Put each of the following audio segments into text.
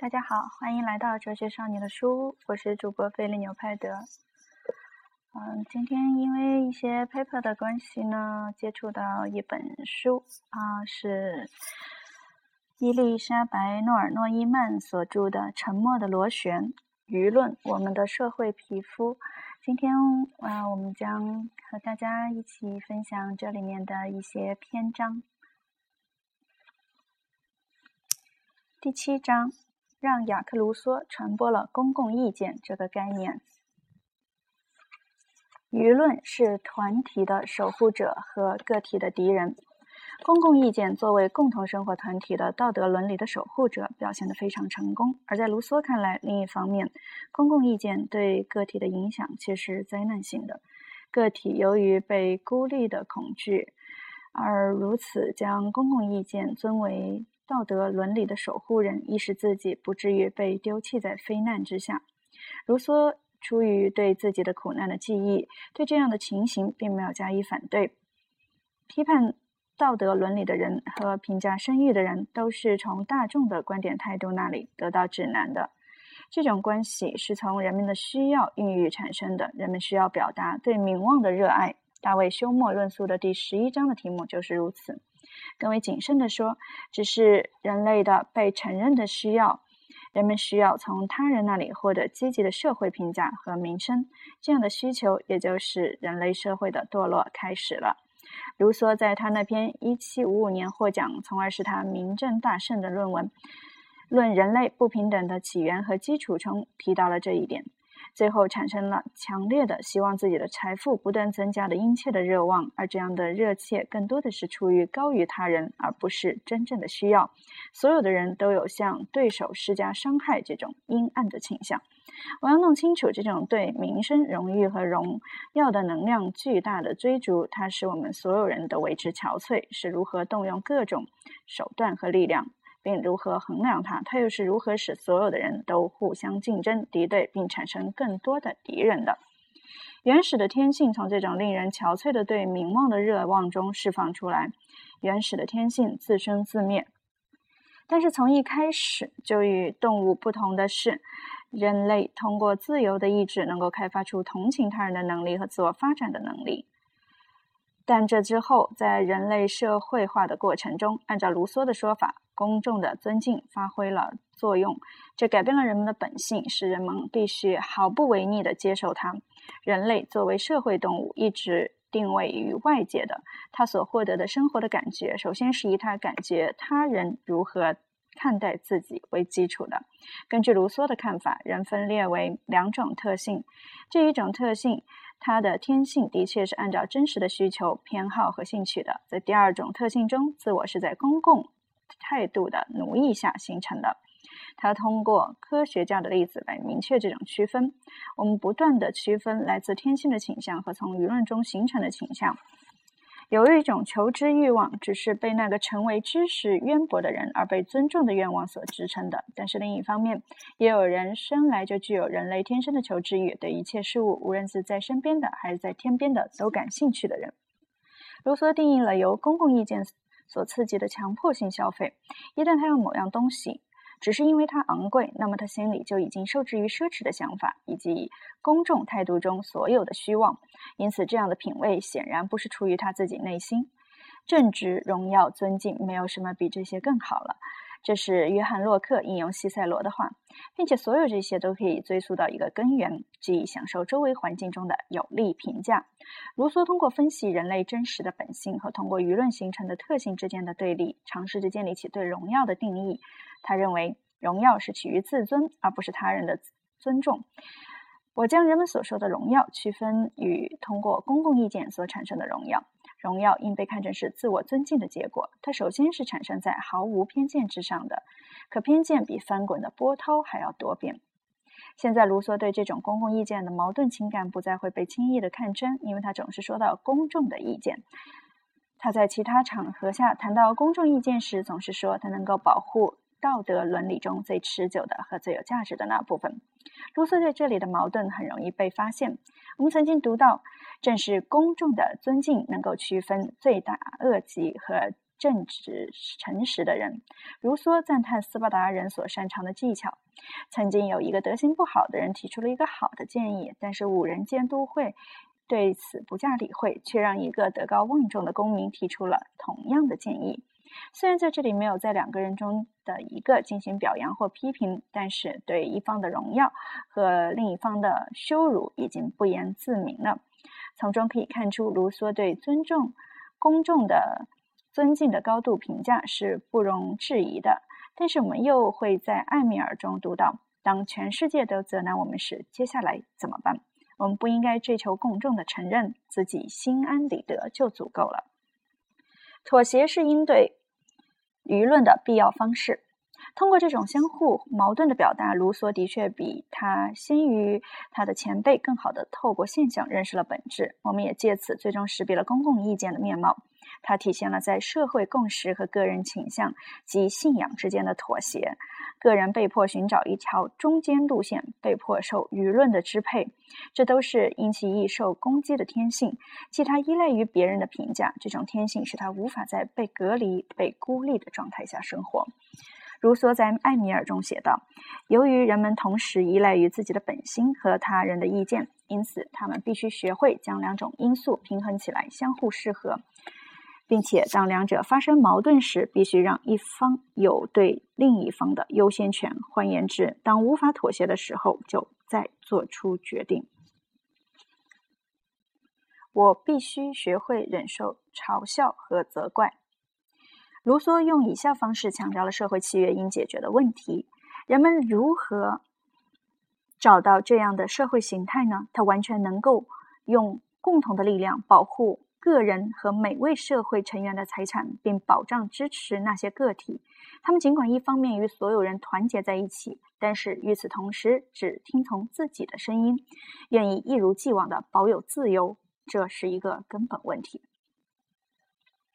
大家好，欢迎来到哲学少年的书屋，我是主播菲利纽派德。嗯，今天因为一些 paper 的关系呢，接触到一本书啊，是伊丽莎白诺尔诺伊曼所著的《沉默的螺旋：舆论：我们的社会皮肤》。今天啊，我们将和大家一起分享这里面的一些篇章。第七章。让雅克·卢梭传播了公共意见这个概念。舆论是团体的守护者和个体的敌人。公共意见作为共同生活团体的道德伦理的守护者，表现得非常成功。而在卢梭看来，另一方面，公共意见对个体的影响却是灾难性的。个体由于被孤立的恐惧，而如此将公共意见尊为。道德伦理的守护人，亦使自己不至于被丢弃在非难之下。卢梭出于对自己的苦难的记忆，对这样的情形并没有加以反对。批判道德伦理的人和评价声誉的人，都是从大众的观点态度那里得到指南的。这种关系是从人们的需要孕育产生的。人们需要表达对名望的热爱。大卫休谟论述的第十一章的题目就是如此。更为谨慎地说，只是人类的被承认的需要。人们需要从他人那里获得积极的社会评价和名声，这样的需求也就是人类社会的堕落开始了。卢梭在他那篇1755年获奖，从而使他名震大盛的论文《论人类不平等的起源和基础》中提到了这一点。最后产生了强烈的希望自己的财富不断增加的殷切的热望，而这样的热切更多的是出于高于他人，而不是真正的需要。所有的人都有向对手施加伤害这种阴暗的倾向。我要弄清楚这种对名声、荣誉和荣耀的能量巨大的追逐，它使我们所有人都为之憔悴，是如何动用各种手段和力量。并如何衡量它？它又是如何使所有的人都互相竞争、敌对，并产生更多的敌人的？原始的天性从这种令人憔悴的对名望的热望中释放出来。原始的天性自生自灭，但是从一开始就与动物不同的是，人类通过自由的意志能够开发出同情他人的能力和自我发展的能力。但这之后，在人类社会化的过程中，按照卢梭的说法。公众的尊敬发挥了作用，这改变了人们的本性，使人们必须毫不违逆地接受它。人类作为社会动物，一直定位于外界的，他所获得的生活的感觉，首先是以他感觉他人如何看待自己为基础的。根据卢梭的看法，人分裂为两种特性，这一种特性，它的天性的确是按照真实的需求、偏好和兴趣的。在第二种特性中，自我是在公共。态度的奴役下形成的。他通过科学家的例子来明确这种区分。我们不断的区分来自天性的倾向和从舆论中形成的倾向。有一种求知欲望，只是被那个成为知识渊博的人而被尊重的愿望所支撑的。但是另一方面，也有人生来就具有人类天生的求知欲，对一切事物，无论是在身边的还是在天边的，都感兴趣的人。卢梭定义了由公共意见。所刺激的强迫性消费，一旦他用某样东西，只是因为它昂贵，那么他心里就已经受制于奢侈的想法以及公众态度中所有的虚妄。因此，这样的品味显然不是出于他自己内心。正直、荣耀、尊敬，没有什么比这些更好了。这是约翰·洛克引用西塞罗的话，并且所有这些都可以追溯到一个根源，即享受周围环境中的有利评价。卢梭通过分析人类真实的本性和通过舆论形成的特性之间的对立，尝试着建立起对荣耀的定义。他认为，荣耀是起于自尊，而不是他人的尊重。我将人们所说的荣耀区分与通过公共意见所产生的荣耀。荣耀应被看成是自我尊敬的结果，它首先是产生在毫无偏见之上的，可偏见比翻滚的波涛还要多变。现在，卢梭对这种公共意见的矛盾情感不再会被轻易的看穿，因为他总是说到公众的意见。他在其他场合下谈到公众意见时，总是说他能够保护。道德伦理中最持久的和最有价值的那部分，卢梭在这里的矛盾很容易被发现。我们曾经读到，正是公众的尊敬能够区分罪大恶极和正直、诚实的人。卢梭赞叹斯巴达人所擅长的技巧。曾经有一个德行不好的人提出了一个好的建议，但是五人监督会对此不加理会，却让一个德高望重的公民提出了同样的建议。虽然在这里没有在两个人中的一个进行表扬或批评，但是对一方的荣耀和另一方的羞辱已经不言自明了。从中可以看出，卢梭对尊重公众的尊敬的高度评价是不容置疑的。但是我们又会在艾米尔中读到：当全世界都责难我们时，接下来怎么办？我们不应该追求公众的承认，自己心安理得就足够了。妥协是应对舆论的必要方式。通过这种相互矛盾的表达，卢梭的确比他先于他的前辈更好地透过现象认识了本质。我们也借此最终识别了公共意见的面貌。它体现了在社会共识和个人倾向及信仰之间的妥协。个人被迫寻找一条中间路线，被迫受舆论的支配，这都是因其易受攻击的天性。即他依赖于别人的评价，这种天性使他无法在被隔离、被孤立的状态下生活。卢梭在《艾米尔》中写道：“由于人们同时依赖于自己的本心和他人的意见，因此他们必须学会将两种因素平衡起来，相互适合，并且当两者发生矛盾时，必须让一方有对另一方的优先权。换言之，当无法妥协的时候，就再做出决定。我必须学会忍受嘲笑和责怪。”卢梭用以下方式强调了社会契约应解决的问题：人们如何找到这样的社会形态呢？他完全能够用共同的力量保护个人和每位社会成员的财产，并保障支持那些个体。他们尽管一方面与所有人团结在一起，但是与此同时只听从自己的声音，愿意一如既往的保有自由，这是一个根本问题。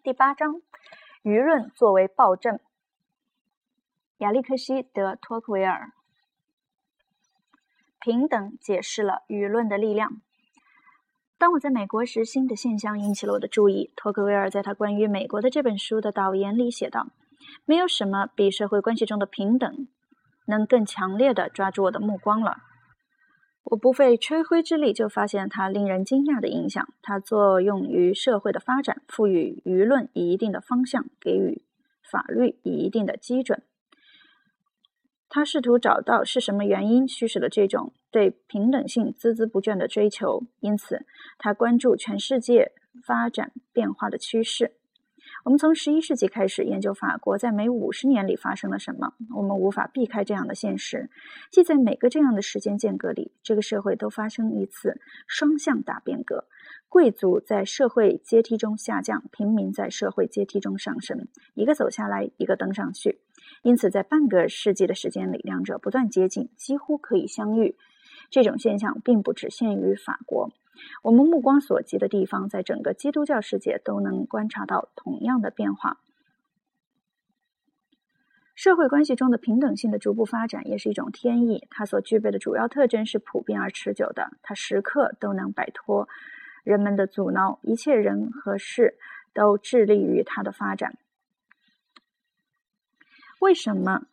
第八章。舆论作为暴政，亚历克西·德·托克维尔平等解释了舆论的力量。当我在美国时，新的现象引起了我的注意。托克维尔在他关于美国的这本书的导言里写道：“没有什么比社会关系中的平等能更强烈的抓住我的目光了。”我不费吹灰之力就发现它令人惊讶的影响。它作用于社会的发展，赋予舆论以一定的方向，给予法律以一定的基准。他试图找到是什么原因驱使了这种对平等性孜孜不倦的追求，因此他关注全世界发展变化的趋势。我们从十一世纪开始研究法国在每五十年里发生了什么。我们无法避开这样的现实，即在每个这样的时间间隔里，这个社会都发生一次双向大变革：贵族在社会阶梯中下降，平民在社会阶梯中上升，一个走下来，一个登上去。因此，在半个世纪的时间里，两者不断接近，几乎可以相遇。这种现象并不只限于法国。我们目光所及的地方，在整个基督教世界都能观察到同样的变化。社会关系中的平等性的逐步发展，也是一种天意。它所具备的主要特征是普遍而持久的。它时刻都能摆脱人们的阻挠，一切人和事都致力于它的发展。为什么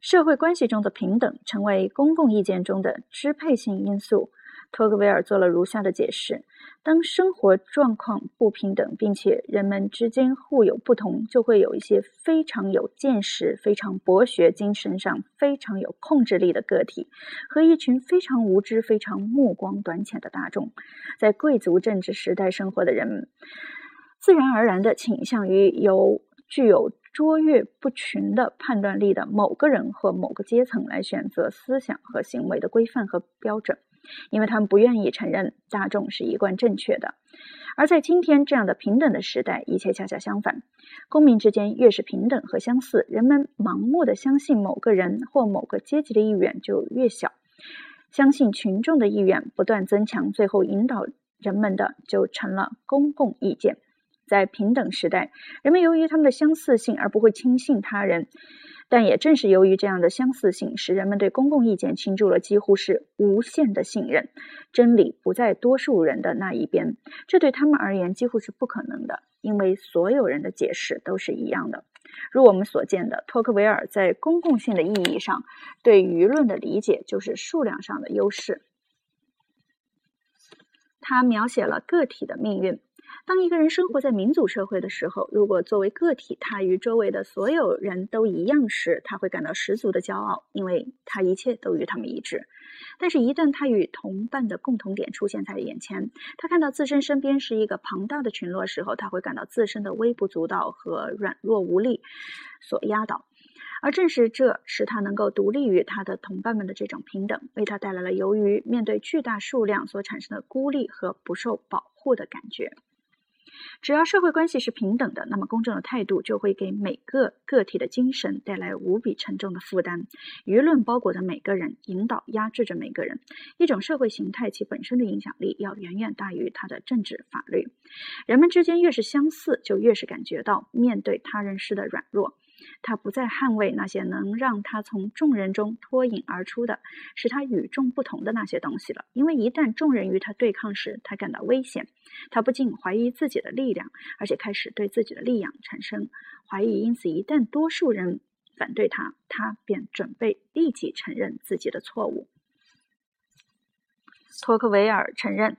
社会关系中的平等成为公共意见中的支配性因素？托克维尔做了如下的解释：当生活状况不平等，并且人们之间互有不同，就会有一些非常有见识、非常博学、精神上非常有控制力的个体，和一群非常无知、非常目光短浅的大众。在贵族政治时代生活的人们，自然而然地倾向于由具有卓越不群的判断力的某个人或某个阶层来选择思想和行为的规范和标准。因为他们不愿意承认大众是一贯正确的，而在今天这样的平等的时代，一切恰恰相反。公民之间越是平等和相似，人们盲目的相信某个人或某个阶级的意愿就越小，相信群众的意愿不断增强，最后引导人们的就成了公共意见。在平等时代，人们由于他们的相似性而不会轻信他人。但也正是由于这样的相似性，使人们对公共意见倾注了几乎是无限的信任。真理不在多数人的那一边，这对他们而言几乎是不可能的。因为所有人的解释都是一样的。如我们所见的，托克维尔在公共性的意义上对舆论的理解就是数量上的优势。他描写了个体的命运。当一个人生活在民主社会的时候，如果作为个体，他与周围的所有人都一样时，他会感到十足的骄傲，因为他一切都与他们一致。但是，一旦他与同伴的共同点出现在眼前，他看到自身身边是一个庞大的群落时候，他会感到自身的微不足道和软弱无力所压倒。而正是这使他能够独立于他的同伴们的这种平等，为他带来了由于面对巨大数量所产生的孤立和不受保护的感觉。只要社会关系是平等的，那么公正的态度就会给每个个体的精神带来无比沉重的负担。舆论包裹着每个人，引导压制着每个人。一种社会形态其本身的影响力要远远大于它的政治法律。人们之间越是相似，就越是感觉到面对他人时的软弱。他不再捍卫那些能让他从众人中脱颖而出的、使他与众不同的那些东西了，因为一旦众人与他对抗时，他感到危险。他不仅怀疑自己的力量，而且开始对自己的力量产生怀疑。因此，一旦多数人反对他，他便准备立即承认自己的错误。托克维尔承认，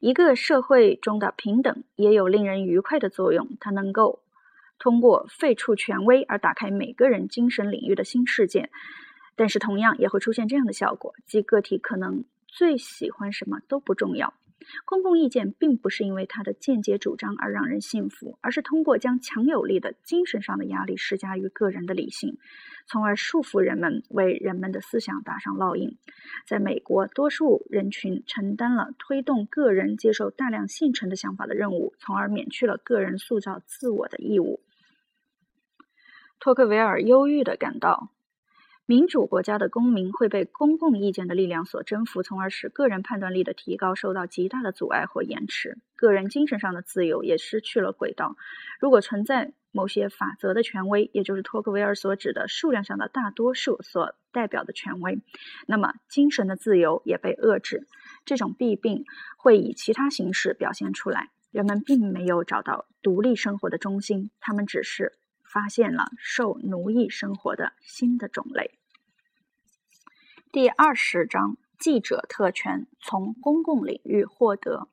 一个社会中的平等也有令人愉快的作用，它能够。通过废除权威而打开每个人精神领域的新世界，但是同样也会出现这样的效果，即个体可能最喜欢什么都不重要。公共意见并不是因为他的间接主张而让人信服，而是通过将强有力的精神上的压力施加于个人的理性，从而束缚人们，为人们的思想打上烙印。在美国，多数人群承担了推动个人接受大量现成的想法的任务，从而免去了个人塑造自我的义务。托克维尔忧郁地感到，民主国家的公民会被公共意见的力量所征服，从而使个人判断力的提高受到极大的阻碍或延迟。个人精神上的自由也失去了轨道。如果存在某些法则的权威，也就是托克维尔所指的数量上的大多数所代表的权威，那么精神的自由也被遏制。这种弊病会以其他形式表现出来。人们并没有找到独立生活的中心，他们只是。发现了受奴役生活的新的种类。第二十章：记者特权从公共领域获得。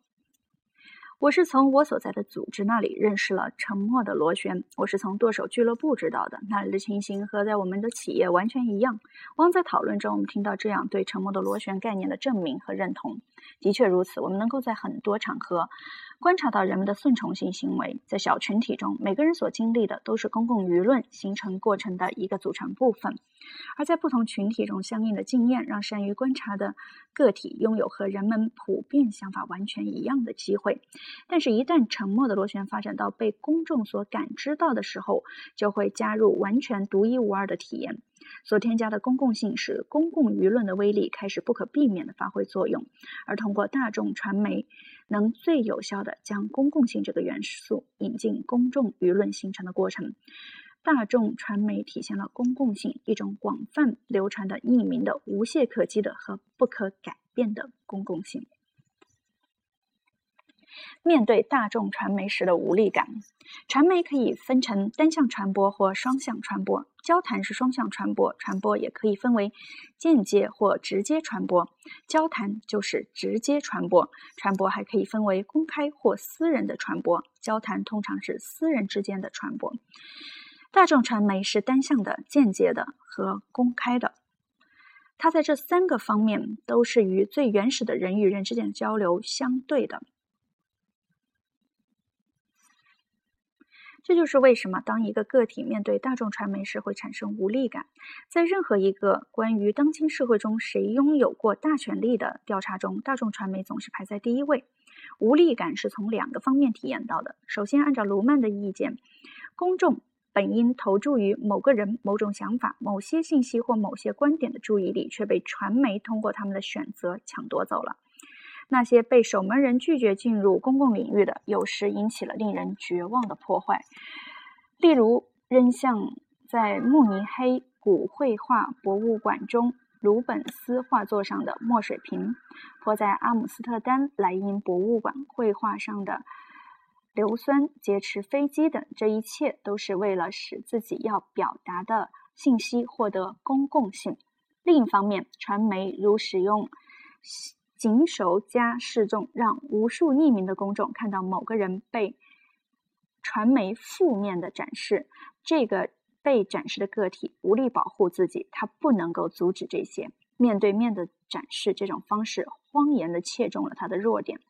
我是从我所在的组织那里认识了沉默的螺旋。我是从剁手俱乐部知道的，那里的情形和在我们的企业完全一样。汪在讨论中，我们听到这样对沉默的螺旋概念的证明和认同。的确如此，我们能够在很多场合。观察到人们的顺从性行为，在小群体中，每个人所经历的都是公共舆论形成过程的一个组成部分；而在不同群体中，相应的经验让善于观察的个体拥有和人们普遍想法完全一样的机会。但是，一旦沉默的螺旋发展到被公众所感知到的时候，就会加入完全独一无二的体验。所添加的公共性使公共舆论的威力开始不可避免地发挥作用，而通过大众传媒。能最有效地将公共性这个元素引进公众舆论形成的过程。大众传媒体现了公共性，一种广泛流传的、匿名的、无懈可击的和不可改变的公共性。面对大众传媒时的无力感，传媒可以分成单向传播或双向传播。交谈是双向传播，传播也可以分为间接或直接传播。交谈就是直接传播，传播还可以分为公开或私人的传播。交谈通常是私人之间的传播。大众传媒是单向的、间接的和公开的。它在这三个方面都是与最原始的人与人之间的交流相对的。这就是为什么当一个个体面对大众传媒时会产生无力感。在任何一个关于当今社会中谁拥有过大权力的调查中，大众传媒总是排在第一位。无力感是从两个方面体验到的。首先，按照卢曼的意见，公众本应投注于某个人、某种想法、某些信息或某些观点的注意力，却被传媒通过他们的选择抢夺走了。那些被守门人拒绝进入公共领域的，有时引起了令人绝望的破坏。例如，扔向在慕尼黑古绘画博物馆中鲁本斯画作上的墨水瓶，泼在阿姆斯特丹莱茵博物馆绘画上的硫酸、劫持飞机等，这一切都是为了使自己要表达的信息获得公共性。另一方面，传媒如使用警手加示众，让无数匿名的公众看到某个人被传媒负面的展示，这个被展示的个体无力保护自己，他不能够阻止这些面对面的展示，这种方式荒言的切中了他的弱点。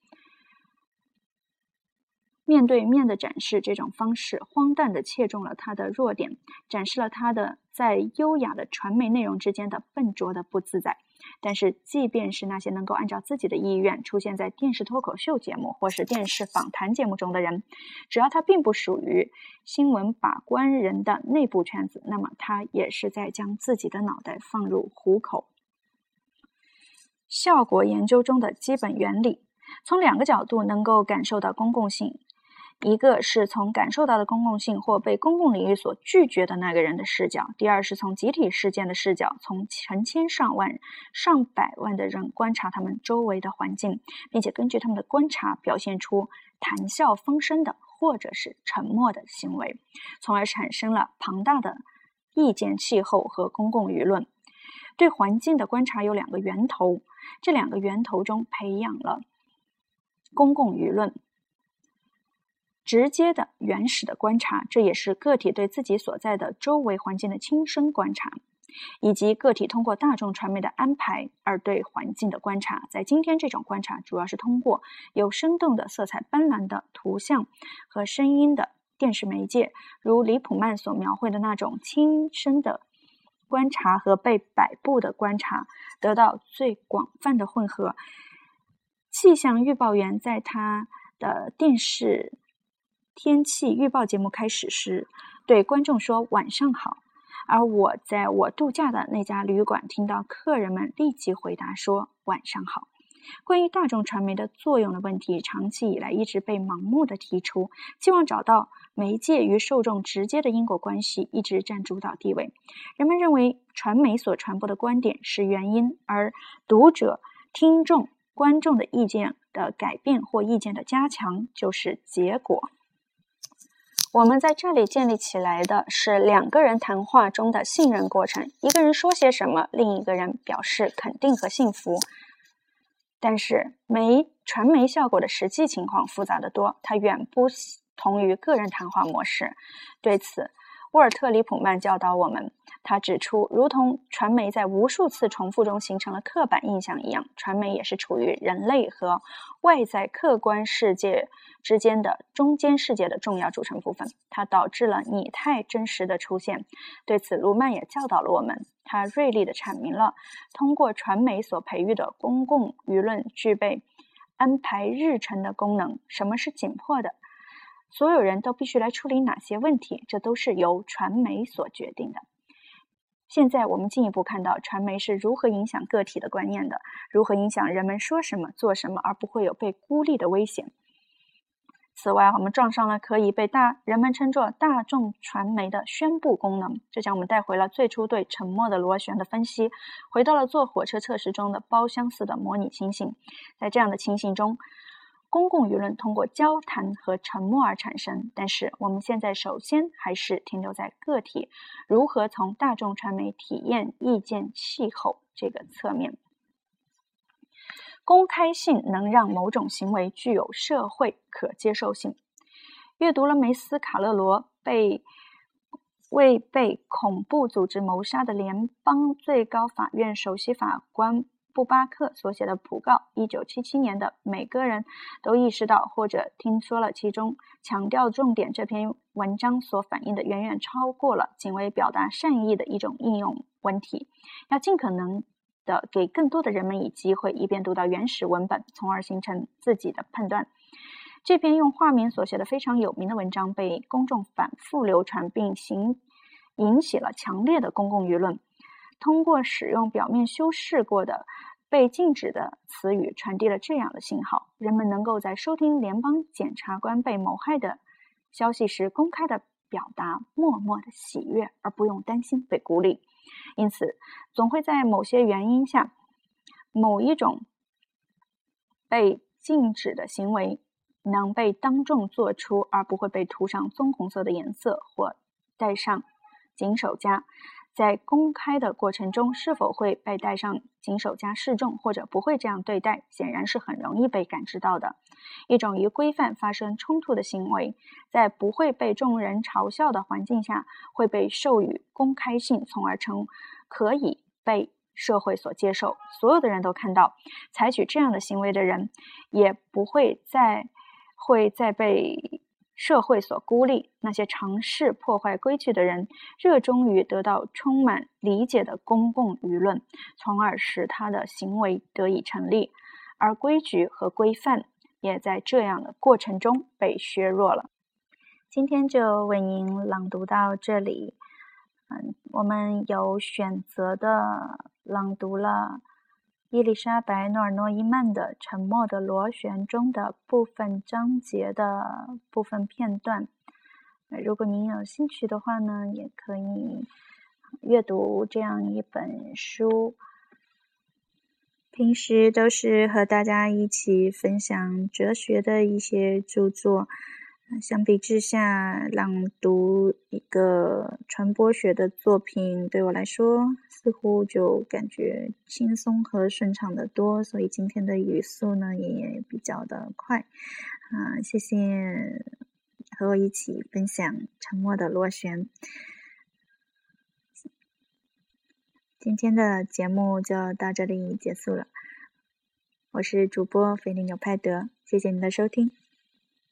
面对面的展示这种方式，荒诞的切中了他的弱点，展示了他的在优雅的传媒内容之间的笨拙的不自在。但是，即便是那些能够按照自己的意愿出现在电视脱口秀节目或是电视访谈节目中的人，只要他并不属于新闻把关人的内部圈子，那么他也是在将自己的脑袋放入虎口。效果研究中的基本原理，从两个角度能够感受到公共性。一个是从感受到的公共性或被公共领域所拒绝的那个人的视角；第二是从集体事件的视角，从成千上万、上百万的人观察他们周围的环境，并且根据他们的观察表现出谈笑风生的或者是沉默的行为，从而产生了庞大的意见气候和公共舆论。对环境的观察有两个源头，这两个源头中培养了公共舆论。直接的、原始的观察，这也是个体对自己所在的周围环境的亲身观察，以及个体通过大众传媒的安排而对环境的观察。在今天，这种观察主要是通过有生动的、色彩斑斓的图像和声音的电视媒介，如李普曼所描绘的那种亲身的观察和被摆布的观察，得到最广泛的混合。气象预报员在他的电视。天气预报节目开始时，对观众说“晚上好”，而我在我度假的那家旅馆听到客人们立即回答说“晚上好”。关于大众传媒的作用的问题，长期以来一直被盲目的提出，希望找到媒介与受众直接的因果关系，一直占主导地位。人们认为传媒所传播的观点是原因，而读者、听众、观众的意见的改变或意见的加强就是结果。我们在这里建立起来的是两个人谈话中的信任过程。一个人说些什么，另一个人表示肯定和幸福。但是媒传媒效果的实际情况复杂的多，它远不同于个人谈话模式。对此，沃尔特·里普曼教导我们。他指出，如同传媒在无数次重复中形成了刻板印象一样，传媒也是处于人类和外在客观世界之间的中间世界的重要组成部分。它导致了拟态真实的出现。对此，卢曼也教导了我们。他锐利地阐明了，通过传媒所培育的公共舆论具备安排日程的功能。什么是紧迫的？所有人都必须来处理哪些问题？这都是由传媒所决定的。现在我们进一步看到传媒是如何影响个体的观念的，如何影响人们说什么、做什么，而不会有被孤立的危险。此外，我们撞上了可以被大人们称作大众传媒的宣布功能，这将我们带回了最初对沉默的螺旋的分析，回到了坐火车测试中的包厢似的模拟情形。在这样的情形中。公共舆论通过交谈和沉默而产生，但是我们现在首先还是停留在个体如何从大众传媒体验意见气候这个侧面。公开性能让某种行为具有社会可接受性。阅读了梅斯卡勒罗被为被恐怖组织谋杀的联邦最高法院首席法官。布巴克所写的讣告，一九七七年的，每个人都意识到或者听说了其中强调重点。这篇文章所反映的远远超过了仅为表达善意的一种应用问题，要尽可能的给更多的人们以机会，以便读到原始文本，从而形成自己的判断。这篇用化名所写的非常有名的文章被公众反复流传，并行引起了强烈的公共舆论。通过使用表面修饰过的被禁止的词语，传递了这样的信号：人们能够在收听联邦检察官被谋害的消息时，公开的表达默默的喜悦，而不用担心被孤立。因此，总会在某些原因下，某一种被禁止的行为能被当众做出，而不会被涂上棕红色的颜色或戴上金手夹。在公开的过程中，是否会被带上金手加示众，或者不会这样对待，显然是很容易被感知到的。一种与规范发生冲突的行为，在不会被众人嘲笑的环境下，会被授予公开性，从而成可以被社会所接受。所有的人都看到，采取这样的行为的人，也不会再会再被。社会所孤立，那些尝试破坏规矩的人，热衷于得到充满理解的公共舆论，从而使他的行为得以成立，而规矩和规范也在这样的过程中被削弱了。今天就为您朗读到这里，嗯，我们有选择的朗读了。伊丽莎白·诺尔诺伊曼的《沉默的螺旋》中的部分章节的部分片段。如果您有兴趣的话呢，也可以阅读这样一本书。平时都是和大家一起分享哲学的一些著作。相比之下，朗读一个传播学的作品对我来说，似乎就感觉轻松和顺畅的多。所以今天的语速呢也比较的快。啊，谢谢和我一起分享《沉默的螺旋》。今天的节目就到这里结束了。我是主播菲利纽派德，谢谢您的收听。